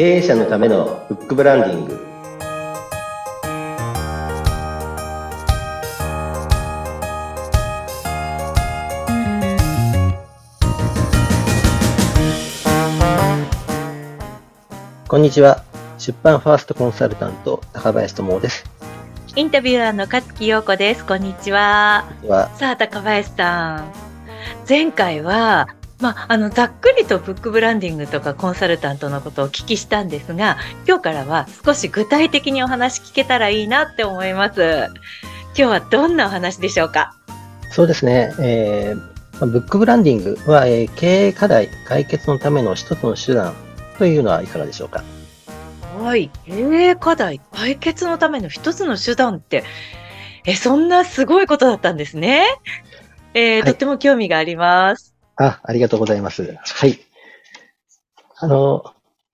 経営者のためのフックブランディングこんにちは出版ファーストコンサルタント高林智ですインタビュアーの勝木陽子です。こんにちは。さあ、高林さん。前回は、まあ、あの、ざっくりとブックブランディングとかコンサルタントのことをお聞きしたんですが、今日からは少し具体的にお話聞けたらいいなって思います。今日はどんなお話でしょうか？そうですね、えーまあブックブランディングは、えー経営課題解決のための一つの手段というのはいかがでしょうか？はい。経営課題解決のための一つの手段って、え、そんなすごいことだったんですね。えーはいとっても興味があります。あ、ありがとうございます。はい。あの、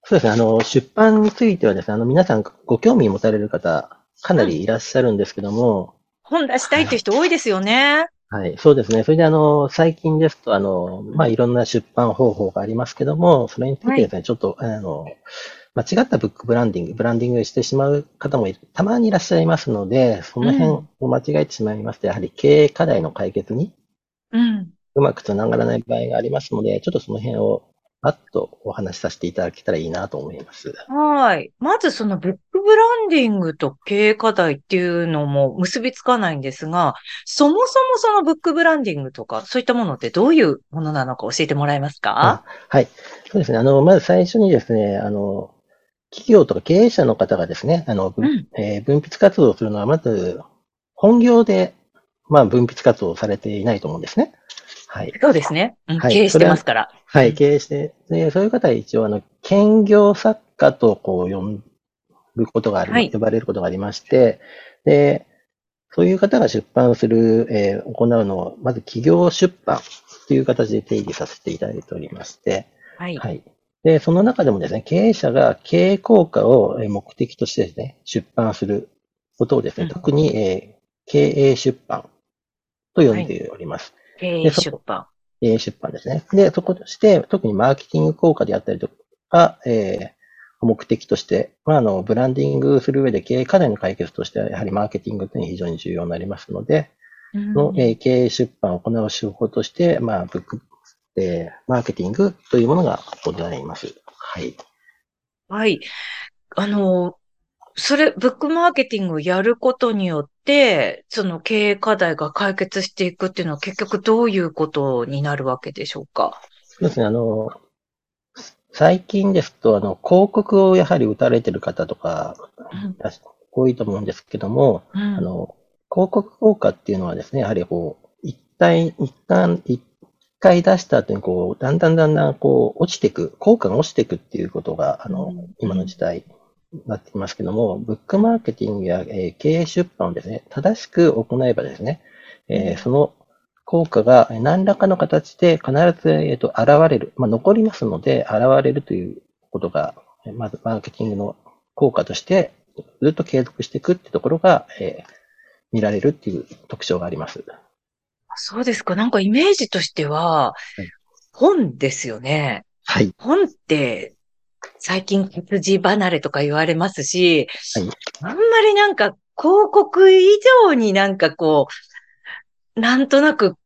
そうですね、あの、出版についてはですね、あの、皆さんご興味持たれる方、かなりいらっしゃるんですけども、本出したいっていう人多いですよね。はい、そうですね。それで、あの、最近ですと、あの、まあ、いろんな出版方法がありますけども、それについてですね、ちょっと、あの、間違ったブックブランディング、ブランディングしてしまう方もたまにいらっしゃいますので、その辺を間違えてしまいますと、やはり経営課題の解決にうん。うまくつながらない場合がありますので、ちょっとその辺をパッとお話しさせていただけたらいいなと思います。はい。まずそのブックブランディングと経営課題っていうのも結びつかないんですが、そもそもそのブックブランディングとかそういったものってどういうものなのか教えてもらえますか？はい。そうですね。あの、まず最初にですね、あの、企業とか経営者の方がですね、あの、ぶうん。えー分泌活動をするのは、まず、本業で、まあ、分泌活動をされていないと思うんですね。はい。そうですね。うんはい経営してますから。はい、うん経営して、で、そういう方は一応、あの、兼業作家と、こう、呼ぶことがある、はい呼ばれることがありまして、で、そういう方が出版する、えー行うのを、まず企業出版という形で定義させていただいておりまして、はい。はい。で、その中でもですね、経営者が経営効果をえー目的としてですね、出版することをですね、うん特に、えー経営出版と呼んでおります。経営出版。経営出版ですね。で、そことして、特にマーケティング効果であったりとか、えー目的として、まあ、あの、ブランディングする上で経営課題の解決としては、やはりマーケティングというのが非常に重要になりますので、うんの、えー経営出版を行う手法として、まあ、ブック、えーマーケティングというものがございます。はい。はい。あの、それ、ブックマーケティングをやることによって、その経営課題が解決していくっていうのは結局どういうことになるわけでしょうか？そうですね、あの、最近ですと、あの、広告をやはり打たれてる方とか、うん。多いと思うんですけども、うん。あの、広告効果っていうのはですね、やはりこう、一体、一旦、一回出した後にこう、だんだんだんだんこう、落ちていく、効果が落ちていくっていうことが、あのうん、今の時代、なってきますけども、ブックマーケティングや、えー経営出版をですね、正しく行えばですね、えーうんその効果が何らかの形で必ず、えーと、現れる、まあ、残りますので、現れるということが、えーまず、マーケティングの効果として、ずっと継続していくってところが、えー見られるっていう特徴があります。そうですか。なんかイメージとしてはい、本ですよね。はい。本って、最近活字離れとか言われますし、はいあんまりなんか広告以上になんかこう、なんとなく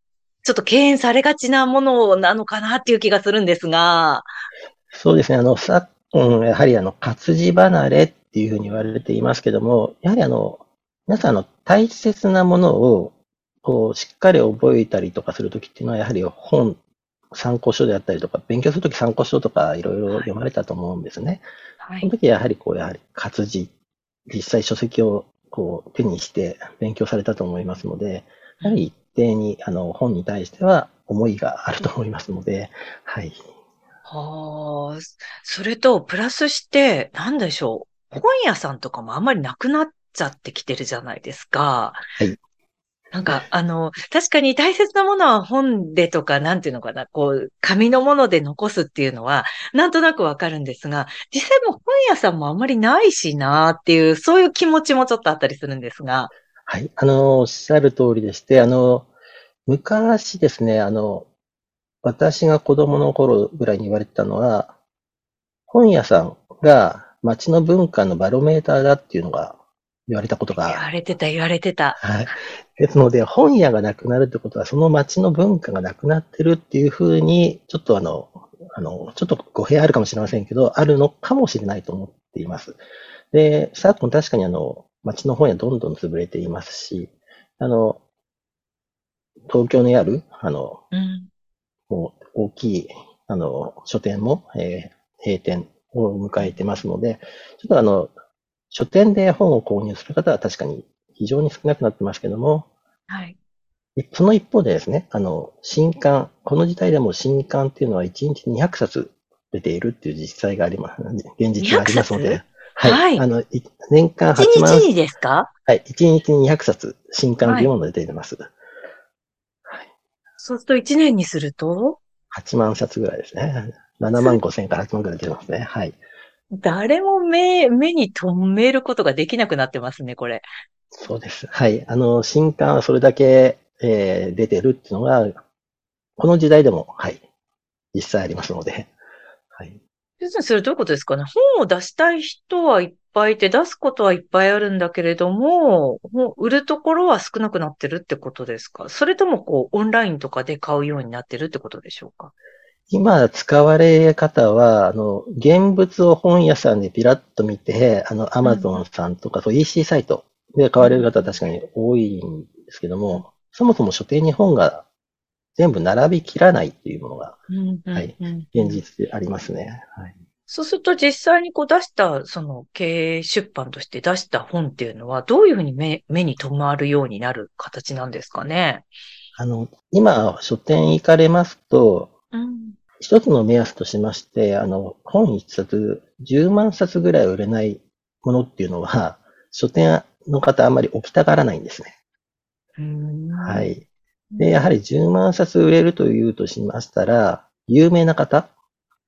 ちょっと敬遠されがちなものなのかなっていう気がするんですが、そうですね。あの、昨今、やはりあの、活字離れっていうふうに言われていますけども、やはりあの、皆さんあの、大切なものを、こう、しっかり覚えたりとかするときっていうのは、やはり本、参考書であったりとか、勉強するとき参考書とかいろいろ読まれたと思うんですね。はい。その時はやはりこう、やはり活字、実際書籍をこう手にして勉強されたと思いますので、やはり一定にあの本に対しては思いがあると思いますので、はい。はあ、それと、プラスして、なんでしょう。本屋さんとかもあんまりなくなっちゃってきてるじゃないですか。はい。なんか、あの、確かに大切なものは本でとか、なんていうのかな、こう、紙のもので残すっていうのは、なんとなくわかるんですが、実際も本屋さんもあんまりないしなっていう、そういう気持ちもちょっとあったりするんですが。はい。あの、おっしゃる通りでして、あの、昔ですね、あの、私が子供の頃ぐらいに言われてたのは、本屋さんが街の文化のバロメーターだっていうのが言われたこと言が、われてた、言われてた。はい。ですので、本屋がなくなるってことは、その街の文化がなくなってるっていうふうに、ちょっとあの、あの、ちょっと語弊あるかもしれませんけど、あるのかもしれないと思っています。で、昨今確かにあの、街の本屋どんどん潰れていますし、あの、東京にある、あの、うん。もう大きい、あの、書店も、えー閉店を迎えてますので、ちょっとあの、書店で本を購入する方は確かに非常に少なくなってますけども、はい。その一方でですね、あの、新刊、この時代でも新刊っていうのは1日200冊出ているっていう実際があります、現実がありますの200で冊、はい。はいあの、い年間一8万、日にですか？はい、1日に200冊新刊というものが出ています。そうすると1年にすると、8万冊ぐらいですね。7万5千から8万ぐらい出てますね。はい。誰も目、目に留めることができなくなってますね、これ。そうです。はい。あの、新刊はそれだけ、えー出てるっていうのが、この時代でも、はい、実際ありますので、はい。要するにそれどういうことですかね？本を出したい人はいっぱいいて、出すことはいっぱいあるんだけれども、もう売るところは少なくなってるってことですか？それともこう、オンラインとかで買うようになってるってことでしょうか？今使われ方は、あの、現物を本屋さんでピラッと見て、あの、アマゾンさんとか、そう EC サイトで買われる方は確かに多いんですけども、そもそも書店に本が全部並びきらないっていうものがはいうん現実でありますね。はい。そうすると実際にこう出した、その経営出版として出した本っていうのは、どういうふうに目目に留まるようになる形なんですかね？あの、今、書店行かれますと、うん。一つの目安としまして、あの、本一冊、10万冊ぐらい売れないものっていうのは、書店の方あんまり置きたがらないんですね。ははい。い。で、やはり10万冊売れるというとしましたら、有名な方、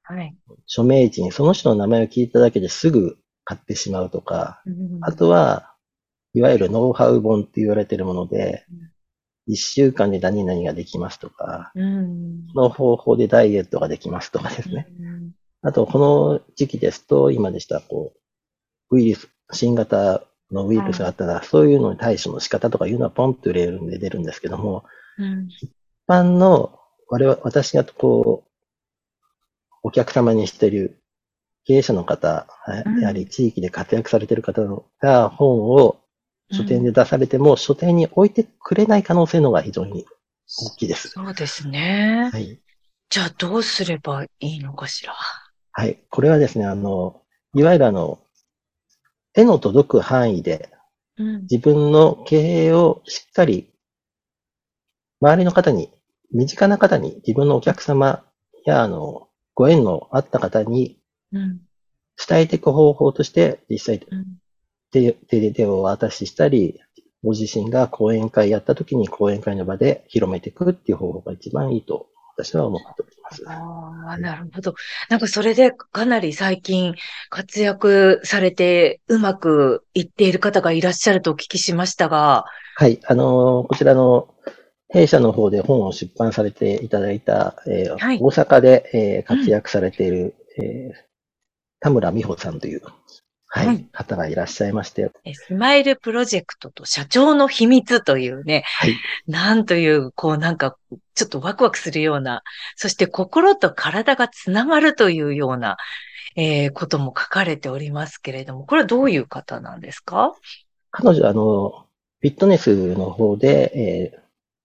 はい。著名人、その人の名前を聞いただけですぐ買ってしまうとか、うんあとは、いわゆるノウハウ本って言われているものでうん、一週間で何々ができますとか、うん。この方法でダイエットができますとかですね。あと、この時期ですと、今でしたら、こう、ウイルス、新型のウイルスがあったら、そういうのに対処の仕方とかいうのはポンと売れるんで出るんですけども、うん。一般の、我々、私がこう、お客様にしている経営者の方、はいうんやはり地域で活躍されている方が本を書店で出されても、書店に置いてくれない可能性の方が非常に大きいです。そうですね。はい。じゃあどうすればいいのかしら？はい。これはですね、あの、いわゆるあの、手の届く範囲でうん。自分の経営をしっかり、周りの方に、身近な方に、自分のお客様や、あの、ご縁のあった方にうん。伝えていく方法として、実際うん。手、手で手をお渡ししたり、ご自身が講演会やった時に講演会の場で広めていくっていう方法が一番いいと私は思っております。ああ、なるほど。なんかそれでかなり最近活躍されてうまくいっている方がいらっしゃるとお聞きしましたが、はい。あの、こちらの弊社の方で本を出版されていただいた、えーはい大阪で、えー活躍されている、えー田村美穂さんという、はい、はい方がいらっしゃいまして、えスマイルプロジェクトと社長の秘密というね、はい。なんという、こうなんか、ちょっとワクワクするような、そして心と体がつながるというような、えーことも書かれておりますけれども、これはどういう方なんですか？彼女は、あの、フィットネスの方で、えー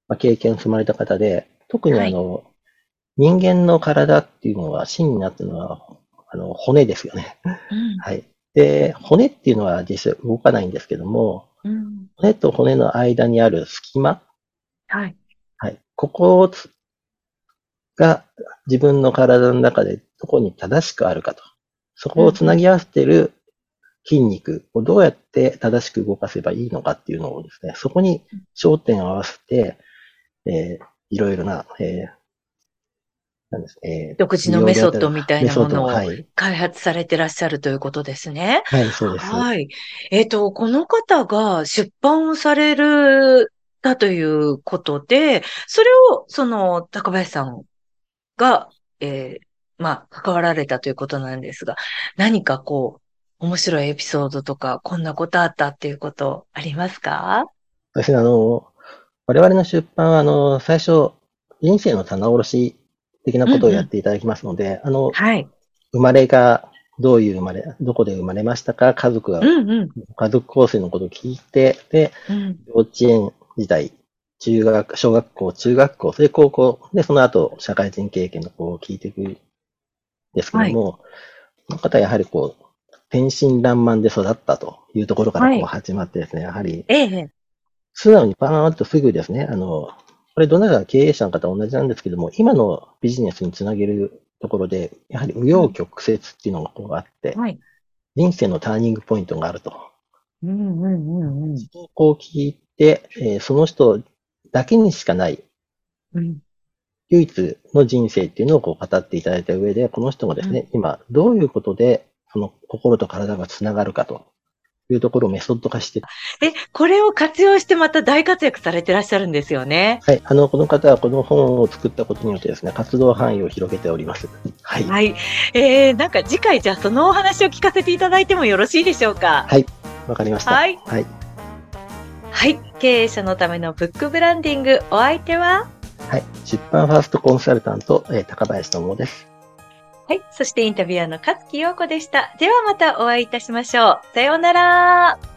まあ、経験積まれた方で、特にあの、人間の体っていうのは、芯になっているのは、あの、骨ですよね。うん。はい。で、骨っていうのは実際動かないんですけども、うん。骨と骨の間にある隙間、はい。はい。ここをつが自分の体の中でどこに正しくあるかと。そこをつなぎ合わせている筋肉をどうやって正しく動かせばいいのかっていうのをですね、そこに焦点を合わせて、えーいろいろな、えーえー独自のメソッドみたいなものを。開発されてらっしゃるということですね。はい、そうです。はい。えっ、と、この方が出版をされる、だということで、それを、その、高林さんが、えーまあ、関わられたということなんですが、何かこう、面白いエピソードとか、こんなことあったっていうことありますか？私、あの、我々の出版は、あの、最初、人生の棚卸し的なことをやっていただきますので、あの、はい。生まれがどういう生まれ、どこで生まれましたか、家族が、うんうん。家族構成のことを聞いて、で、うん。幼稚園時代、中学、小学校、中学校、それで高校、で、その後、社会人経験のこう聞いていくんですけども、この方はやはりこう、天真爛漫で育ったというところからこはいう始まってですね、やはり、ええ。素直にパーンとすぐですね、あの、これどなたか経営者の方同じなんですけども、今のビジネスにつなげるところで、やはり紆余曲折っていうのがこうあって、はい。人生のターニングポイントがあると。うんうんうんうん。こう聞いて、えーその人だけにしかないうん。唯一の人生っていうのをこう語っていただいた上で、この人がですね、今どういうことでその心と体がつながるかというところをメソッド化して、え、これを活用してまた大活躍されてらっしゃるんですよね。はい、あの、この方はこの本を作ったことによってですね、活動範囲を広げております。はい。はい。えー、なんか次回じゃあそのお話を聞かせていただいてもよろしいでしょうか？はい。わかりました。はい。はい。はい。経営者のためのブックブランディング、お相手は？はい。出版ファーストコンサルタント、えー高林智です。はい。そしてインタビュアーの勝木陽子でした。ではまたお会いいたしましょう。さようなら。